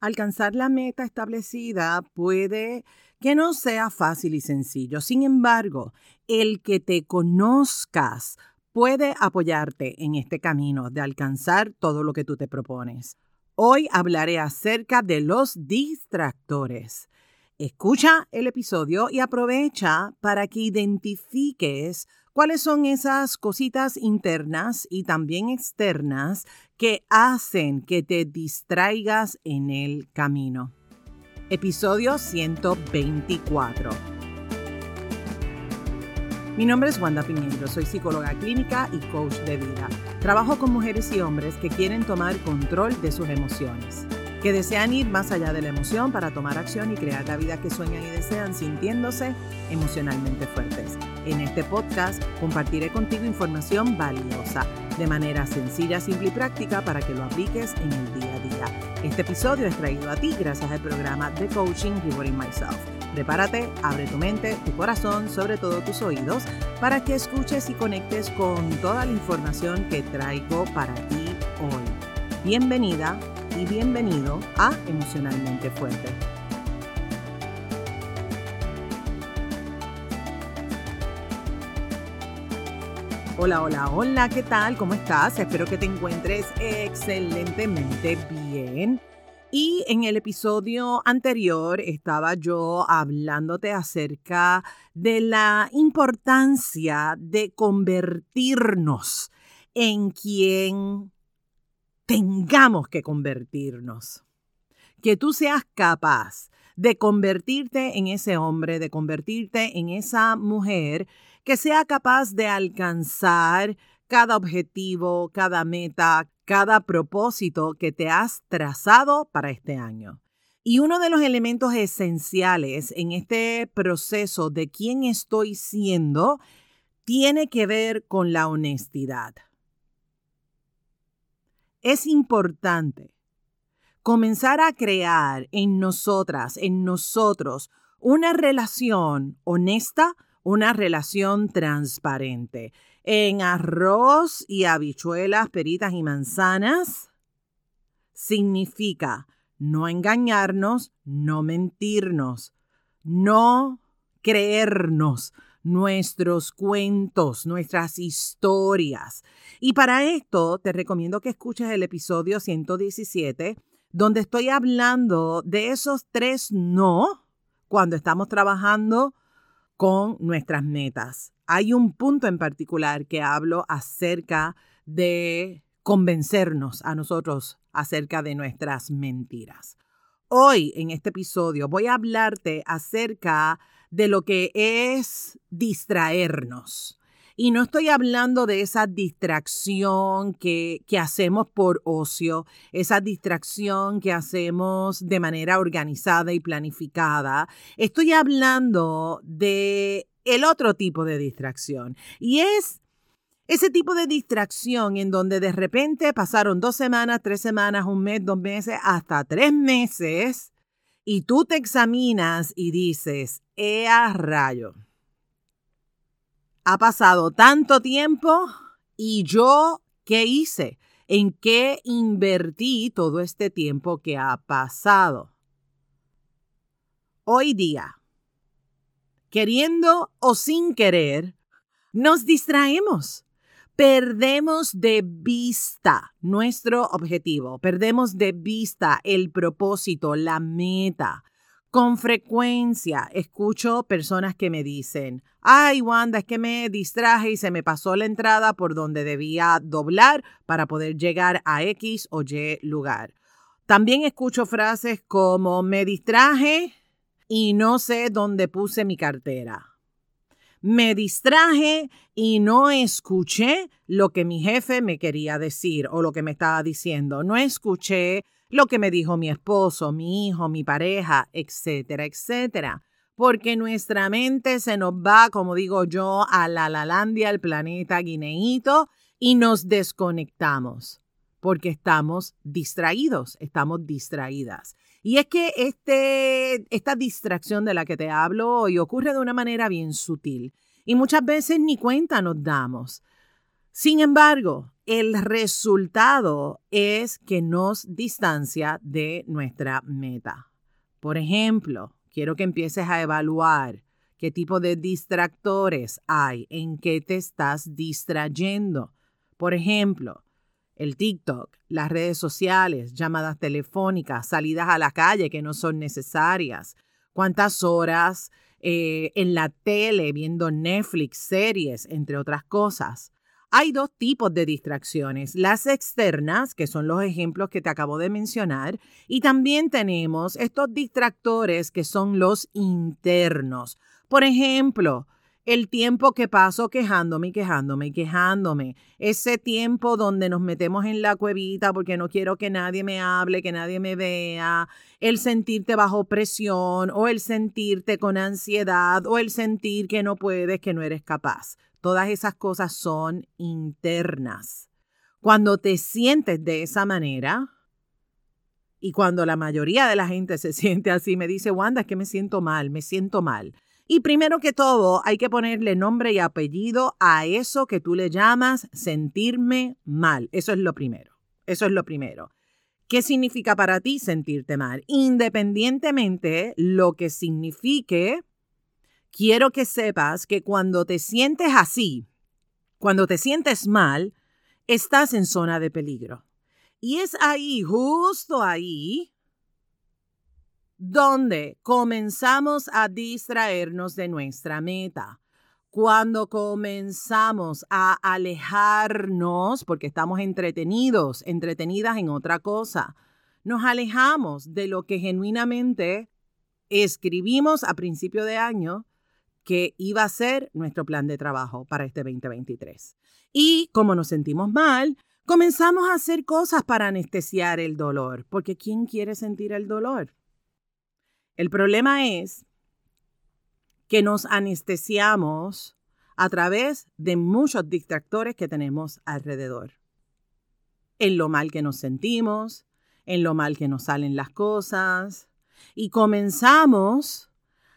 Alcanzar la meta establecida puede que no sea fácil y sencillo. Sin embargo, el que te conozcas puede apoyarte en este camino de alcanzar todo lo que tú te propones. Hoy hablaré acerca de los distractores. Escucha el episodio y aprovecha para que identifiques cuáles son esas cositas internas y también externas que hacen que te distraigas en el camino. Episodio 124. Mi nombre es Wanda Pimiento, soy psicóloga clínica y coach de vida. Trabajo con mujeres y hombres que quieren tomar control de sus emociones que desean ir más allá de la emoción para tomar acción y crear la vida que sueñan y desean sintiéndose emocionalmente fuertes. En este podcast compartiré contigo información valiosa de manera sencilla, simple y práctica para que lo apliques en el día a día. Este episodio es traído a ti gracias al programa de coaching Rewarding Myself. Prepárate, abre tu mente, tu corazón, sobre todo tus oídos, para que escuches y conectes con toda la información que traigo para ti hoy. Bienvenida bienvenido a Emocionalmente Fuerte. Hola, hola, hola, ¿qué tal? ¿Cómo estás? Espero que te encuentres excelentemente bien. Y en el episodio anterior estaba yo hablándote acerca de la importancia de convertirnos en quien tengamos que convertirnos. Que tú seas capaz de convertirte en ese hombre, de convertirte en esa mujer que sea capaz de alcanzar cada objetivo, cada meta, cada propósito que te has trazado para este año. Y uno de los elementos esenciales en este proceso de quién estoy siendo tiene que ver con la honestidad es importante comenzar a crear en nosotras, en nosotros, una relación honesta, una relación transparente. En arroz y habichuelas, peritas y manzanas significa no engañarnos, no mentirnos, no creernos, nuestros cuentos, nuestras historias. Y para esto te recomiendo que escuches el episodio 117, donde estoy hablando de esos tres no cuando estamos trabajando con nuestras metas. Hay un punto en particular que hablo acerca de convencernos a nosotros acerca de nuestras mentiras. Hoy en este episodio voy a hablarte acerca de lo que es distraernos. Y no estoy hablando de esa distracción que, que, hacemos por ocio, esa distracción que hacemos de manera organizada y planificada. Estoy hablando de el otro tipo de distracción. Y es ese tipo de distracción en donde de repente pasaron dos semanas, tres semanas, un mes, dos meses, hasta tres meses y tú te examinas y dices, ¡ea rayo! Ha pasado tanto tiempo y yo, ¿qué hice? ¿En qué invertí todo este tiempo que ha pasado? Hoy día, queriendo o sin querer, nos distraemos perdemos de vista nuestro objetivo, perdemos de vista el propósito, la meta. Con frecuencia escucho personas que me dicen, ay Wanda, es que me distraje y se me pasó la entrada por donde debía doblar para poder llegar a X o Y lugar. También escucho frases como me distraje y no sé dónde puse mi cartera me distraje y no escuché lo que mi jefe me quería decir o lo que me estaba diciendo. No escuché lo que me dijo mi esposo, mi hijo, mi pareja, etcétera, etcétera. Porque nuestra mente se nos va, como digo yo, a la Lalandia, al planeta guineíto, y nos desconectamos porque estamos distraídos, estamos distraídas. Y es que este, esta distracción de la que te hablo hoy ocurre de una manera bien sutil y muchas veces ni cuenta nos damos. Sin embargo, el resultado es que nos distancia de nuestra meta. Por ejemplo, quiero que empieces a evaluar qué tipo de distractores hay, en qué te estás distrayendo. Por ejemplo, el TikTok, las redes sociales, llamadas telefónicas, salidas a la calle que no son necesarias, cuántas horas eh, en la tele viendo Netflix, series, entre otras cosas. Hay dos tipos de distracciones, las externas, que son los ejemplos que te acabo de mencionar, y también tenemos estos distractores que son los internos. Por ejemplo, el tiempo que paso quejándome, quejándome, quejándome. Ese tiempo donde nos metemos en la cuevita porque no quiero que nadie me hable, que nadie me vea. El sentirte bajo presión o el sentirte con ansiedad o el sentir que no puedes, que no eres capaz. Todas esas cosas son internas. Cuando te sientes de esa manera, y cuando la mayoría de la gente se siente así, me dice, Wanda, es que me siento mal, me siento mal. Y primero que todo, hay que ponerle nombre y apellido a eso que tú le llamas sentirme mal. Eso es lo primero. Eso es lo primero. ¿Qué significa para ti sentirte mal? Independientemente lo que signifique quiero que sepas que cuando te sientes así, cuando te sientes mal, estás en zona de peligro. Y es ahí, justo ahí, donde comenzamos a distraernos de nuestra meta. Cuando comenzamos a alejarnos, porque estamos entretenidos, entretenidas en otra cosa, nos alejamos de lo que genuinamente escribimos a principio de año que iba a ser nuestro plan de trabajo para este 2023. Y como nos sentimos mal, comenzamos a hacer cosas para anestesiar el dolor, porque ¿quién quiere sentir el dolor? El problema es que nos anestesiamos a través de muchos distractores que tenemos alrededor. En lo mal que nos sentimos, en lo mal que nos salen las cosas, y comenzamos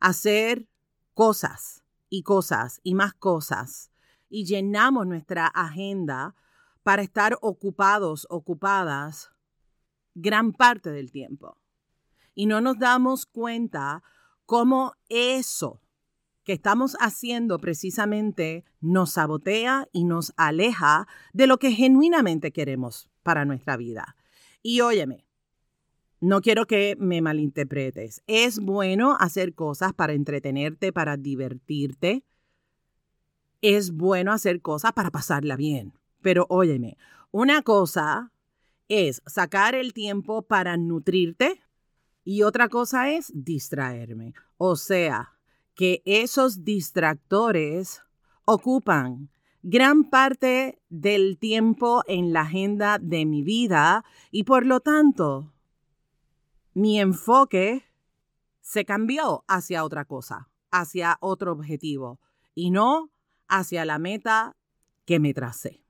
a hacer cosas y cosas y más cosas y llenamos nuestra agenda para estar ocupados, ocupadas gran parte del tiempo. Y no nos damos cuenta cómo eso que estamos haciendo precisamente nos sabotea y nos aleja de lo que genuinamente queremos para nuestra vida. Y óyeme, no quiero que me malinterpretes. Es bueno hacer cosas para entretenerte, para divertirte. Es bueno hacer cosas para pasarla bien. Pero óyeme, una cosa es sacar el tiempo para nutrirte y otra cosa es distraerme. O sea, que esos distractores ocupan gran parte del tiempo en la agenda de mi vida y por lo tanto mi enfoque se cambió hacia otra cosa, hacia otro objetivo y no hacia la meta que me tracé.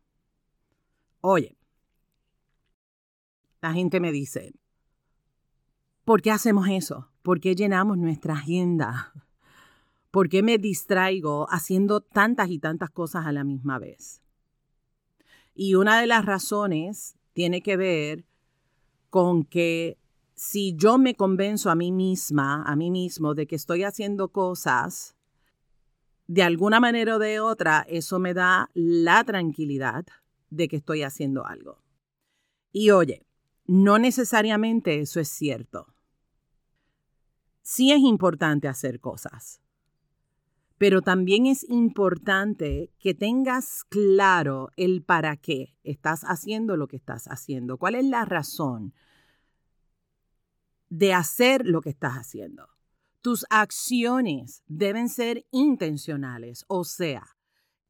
Oye, la gente me dice, ¿por qué hacemos eso? ¿Por qué llenamos nuestra agenda? ¿Por qué me distraigo haciendo tantas y tantas cosas a la misma vez? Y una de las razones tiene que ver con que si yo me convenzo a mí misma, a mí mismo, de que estoy haciendo cosas, de alguna manera o de otra, eso me da la tranquilidad de que estoy haciendo algo. Y oye, no necesariamente eso es cierto. Sí es importante hacer cosas, pero también es importante que tengas claro el para qué estás haciendo lo que estás haciendo, cuál es la razón de hacer lo que estás haciendo. Tus acciones deben ser intencionales, o sea,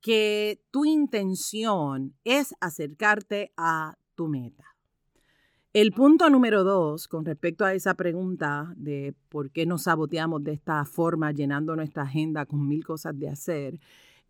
que tu intención es acercarte a tu meta. El punto número dos, con respecto a esa pregunta de por qué nos saboteamos de esta forma, llenando nuestra agenda con mil cosas de hacer,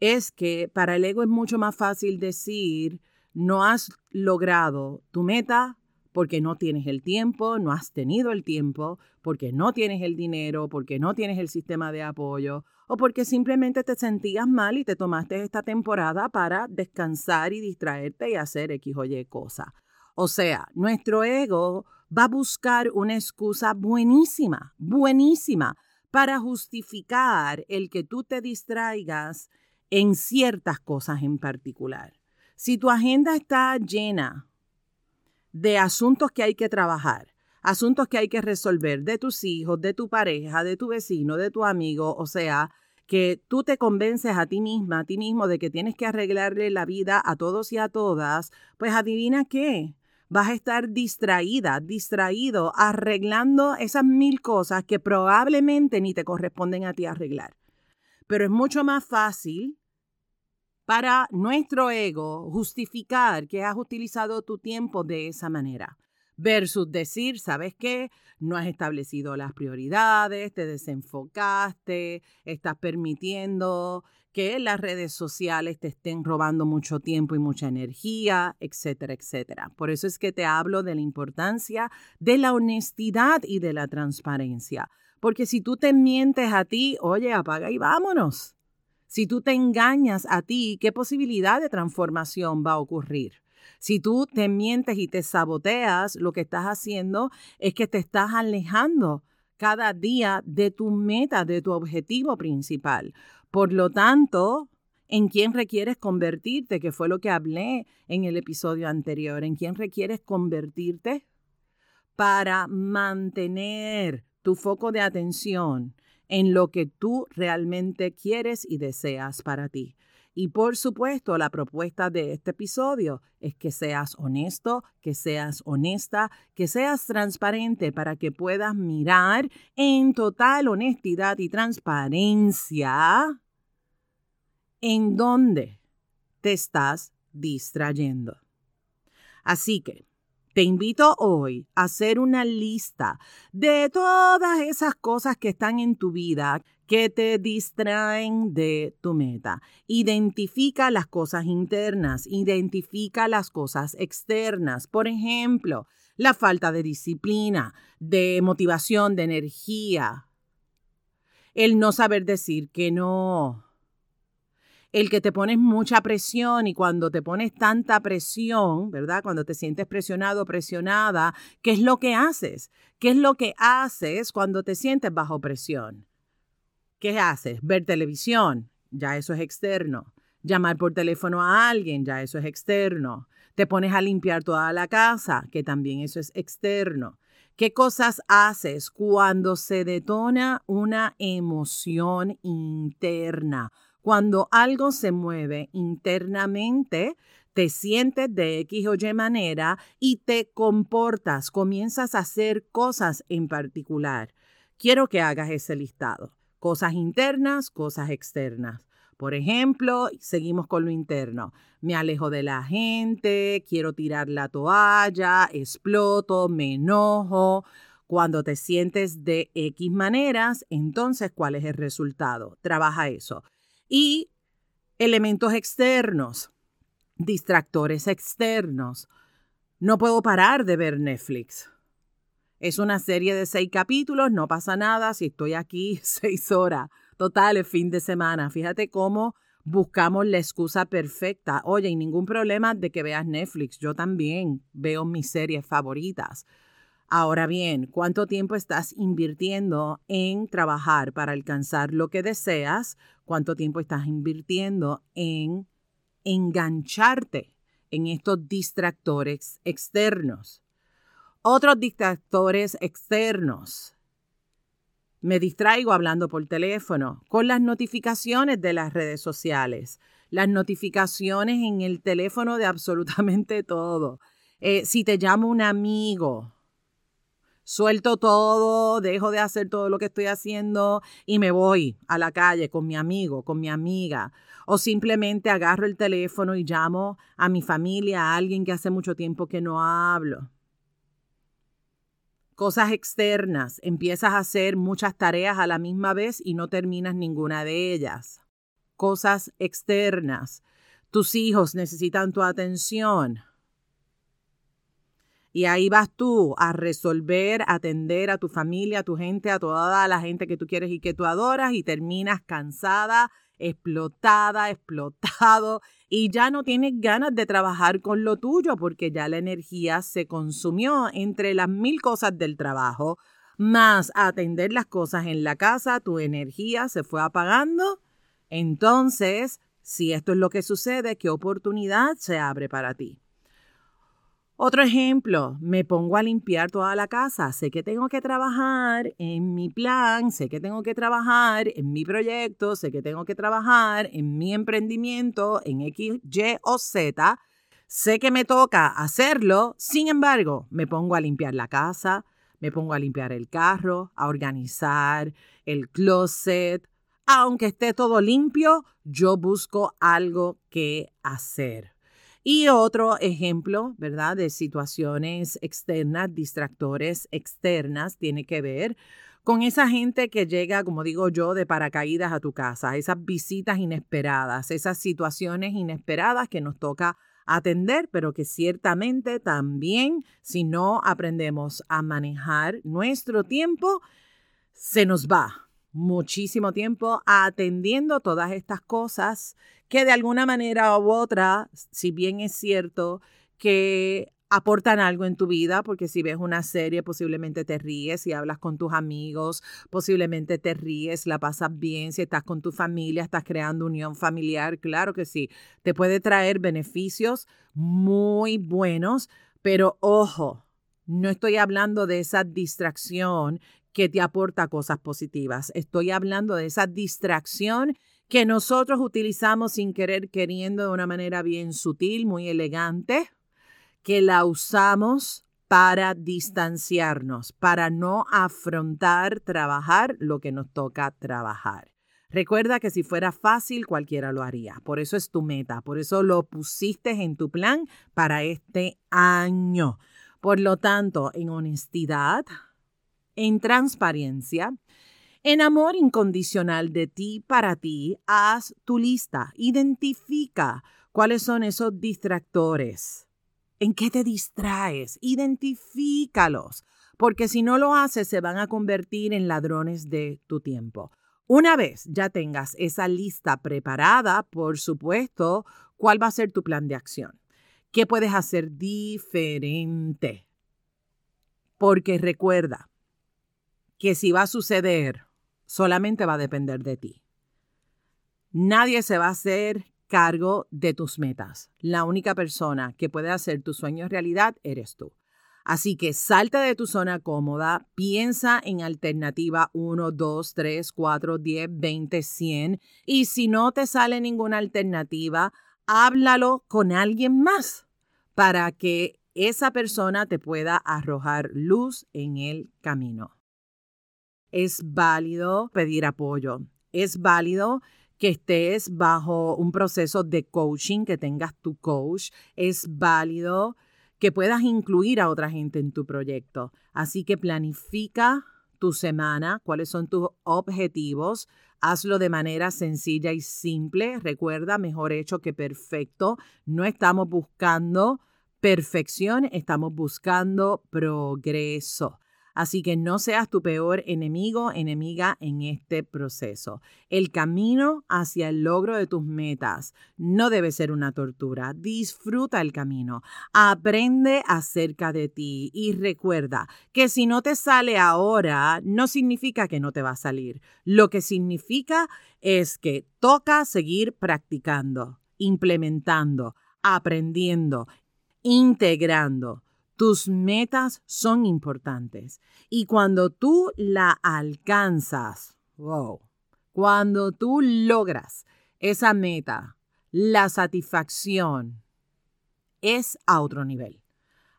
es que para el ego es mucho más fácil decir, no has logrado tu meta porque no tienes el tiempo, no has tenido el tiempo, porque no tienes el dinero, porque no tienes el sistema de apoyo o porque simplemente te sentías mal y te tomaste esta temporada para descansar y distraerte y hacer X o Y cosas. O sea, nuestro ego va a buscar una excusa buenísima, buenísima, para justificar el que tú te distraigas en ciertas cosas en particular. Si tu agenda está llena de asuntos que hay que trabajar, asuntos que hay que resolver de tus hijos, de tu pareja, de tu vecino, de tu amigo, o sea, que tú te convences a ti misma, a ti mismo de que tienes que arreglarle la vida a todos y a todas, pues adivina qué, vas a estar distraída, distraído, arreglando esas mil cosas que probablemente ni te corresponden a ti arreglar. Pero es mucho más fácil para nuestro ego justificar que has utilizado tu tiempo de esa manera versus decir, ¿sabes qué? No has establecido las prioridades, te desenfocaste, estás permitiendo que las redes sociales te estén robando mucho tiempo y mucha energía, etcétera, etcétera. Por eso es que te hablo de la importancia de la honestidad y de la transparencia. Porque si tú te mientes a ti, oye, apaga y vámonos. Si tú te engañas a ti, ¿qué posibilidad de transformación va a ocurrir? Si tú te mientes y te saboteas, lo que estás haciendo es que te estás alejando cada día de tu meta, de tu objetivo principal. Por lo tanto, ¿en quién requieres convertirte? Que fue lo que hablé en el episodio anterior. ¿En quién requieres convertirte? Para mantener tu foco de atención en lo que tú realmente quieres y deseas para ti. Y por supuesto, la propuesta de este episodio es que seas honesto, que seas honesta, que seas transparente para que puedas mirar en total honestidad y transparencia en dónde te estás distrayendo. Así que te invito hoy a hacer una lista de todas esas cosas que están en tu vida que te distraen de tu meta. Identifica las cosas internas, identifica las cosas externas. Por ejemplo, la falta de disciplina, de motivación, de energía. El no saber decir que no el que te pones mucha presión y cuando te pones tanta presión, ¿verdad? Cuando te sientes presionado presionada, ¿qué es lo que haces? ¿Qué es lo que haces cuando te sientes bajo presión? ¿Qué haces? Ver televisión, ya eso es externo. Llamar por teléfono a alguien, ya eso es externo. Te pones a limpiar toda la casa, que también eso es externo. ¿Qué cosas haces cuando se detona una emoción interna? Cuando algo se mueve internamente, te sientes de X o Y manera y te comportas, comienzas a hacer cosas en particular. Quiero que hagas ese listado. Cosas internas, cosas externas. Por ejemplo, seguimos con lo interno. Me alejo de la gente, quiero tirar la toalla, exploto, me enojo. Cuando te sientes de X maneras, entonces, ¿cuál es el resultado? Trabaja eso y elementos externos, distractores externos. No puedo parar de ver Netflix. Es una serie de seis capítulos, no pasa nada si estoy aquí seis horas. Total, fin de semana. Fíjate cómo buscamos la excusa perfecta. Oye, y ningún problema de que veas Netflix. Yo también veo mis series favoritas. Ahora bien, ¿cuánto tiempo estás invirtiendo en trabajar para alcanzar lo que deseas? ¿Cuánto tiempo estás invirtiendo en engancharte en estos distractores externos? Otros distractores externos. Me distraigo hablando por teléfono, con las notificaciones de las redes sociales, las notificaciones en el teléfono de absolutamente todo. Eh, si te llama un amigo, suelto todo, dejo de hacer todo lo que estoy haciendo y me voy a la calle con mi amigo, con mi amiga. O simplemente agarro el teléfono y llamo a mi familia, a alguien que hace mucho tiempo que no hablo. Cosas externas. Empiezas a hacer muchas tareas a la misma vez y no terminas ninguna de ellas. Cosas externas. Tus hijos necesitan tu atención Y ahí vas tú a resolver, atender a tu familia, a tu gente, a toda la gente que tú quieres y que tú adoras y terminas cansada, explotada, explotado y ya no tienes ganas de trabajar con lo tuyo porque ya la energía se consumió entre las mil cosas del trabajo, más atender las cosas en la casa, tu energía se fue apagando. Entonces, si esto es lo que sucede, ¿qué oportunidad se abre para ti? Otro ejemplo, me pongo a limpiar toda la casa. Sé que tengo que trabajar en mi plan, sé que tengo que trabajar en mi proyecto, sé que tengo que trabajar en mi emprendimiento, en X, Y o Z. Sé que me toca hacerlo, sin embargo, me pongo a limpiar la casa, me pongo a limpiar el carro, a organizar el closet. Aunque esté todo limpio, yo busco algo que hacer. Y otro ejemplo, ¿verdad? De situaciones externas, distractores externas, tiene que ver con esa gente que llega, como digo yo, de paracaídas a tu casa, esas visitas inesperadas, esas situaciones inesperadas que nos toca atender, pero que ciertamente también, si no aprendemos a manejar nuestro tiempo, se nos va, muchísimo tiempo atendiendo todas estas cosas que de alguna manera u otra, si bien es cierto que aportan algo en tu vida, porque si ves una serie posiblemente te ríes, si hablas con tus amigos, posiblemente te ríes, la pasas bien, si estás con tu familia, estás creando unión familiar, claro que sí, te puede traer beneficios muy buenos, pero ojo, no estoy hablando de esa distracción que te aporta cosas positivas. Estoy hablando de esa distracción que nosotros utilizamos sin querer, queriendo de una manera bien sutil, muy elegante, que la usamos para distanciarnos, para no afrontar, trabajar lo que nos toca trabajar. Recuerda que si fuera fácil, cualquiera lo haría. Por eso es tu meta, por eso lo pusiste en tu plan para este año. Por lo tanto, en honestidad, en transparencia, en amor incondicional de ti para ti, haz tu lista, identifica cuáles son esos distractores. ¿En qué te distraes? Identifícalos, porque si no lo haces se van a convertir en ladrones de tu tiempo. Una vez ya tengas esa lista preparada, por supuesto, ¿cuál va a ser tu plan de acción? ¿Qué puedes hacer diferente? Porque recuerda, que si va a suceder, solamente va a depender de ti. Nadie se va a hacer cargo de tus metas. La única persona que puede hacer tus sueños realidad eres tú. Así que salta de tu zona cómoda, piensa en alternativa 1, 2, 3, 4, 10, 20, 100 y si no te sale ninguna alternativa, háblalo con alguien más para que esa persona te pueda arrojar luz en el camino es válido pedir apoyo. Es válido que estés bajo un proceso de coaching, que tengas tu coach. Es válido que puedas incluir a otra gente en tu proyecto. Así que planifica tu semana, cuáles son tus objetivos. Hazlo de manera sencilla y simple. Recuerda, mejor hecho que perfecto. No estamos buscando perfección, estamos buscando progreso. Así que no seas tu peor enemigo, enemiga en este proceso. El camino hacia el logro de tus metas no debe ser una tortura. Disfruta el camino. Aprende acerca de ti y recuerda que si no te sale ahora, no significa que no te va a salir. Lo que significa es que toca seguir practicando, implementando, aprendiendo, integrando. Tus metas son importantes y cuando tú la alcanzas, wow, cuando tú logras esa meta, la satisfacción es a otro nivel.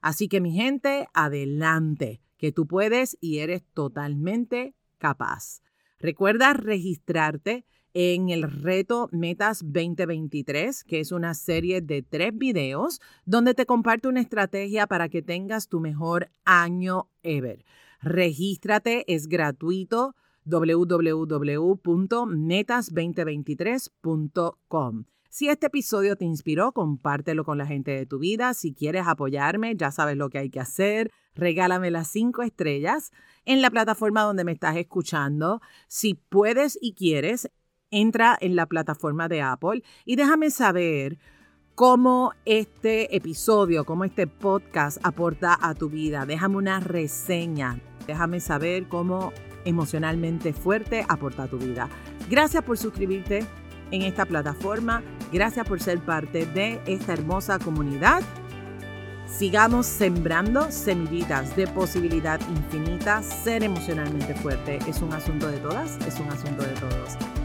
Así que mi gente, adelante, que tú puedes y eres totalmente capaz. Recuerda registrarte en el reto Metas 2023, que es una serie de tres videos donde te comparto una estrategia para que tengas tu mejor año ever. Regístrate, es gratuito www.metas2023.com. Si este episodio te inspiró, compártelo con la gente de tu vida. Si quieres apoyarme, ya sabes lo que hay que hacer. Regálame las cinco estrellas en la plataforma donde me estás escuchando. Si puedes y quieres, entra en la plataforma de Apple y déjame saber cómo este episodio, cómo este podcast aporta a tu vida. Déjame una reseña. Déjame saber cómo emocionalmente fuerte aporta a tu vida. Gracias por suscribirte en esta plataforma. Gracias por ser parte de esta hermosa comunidad. Sigamos sembrando semillitas de posibilidad infinita. Ser emocionalmente fuerte es un asunto de todas, es un asunto de todos.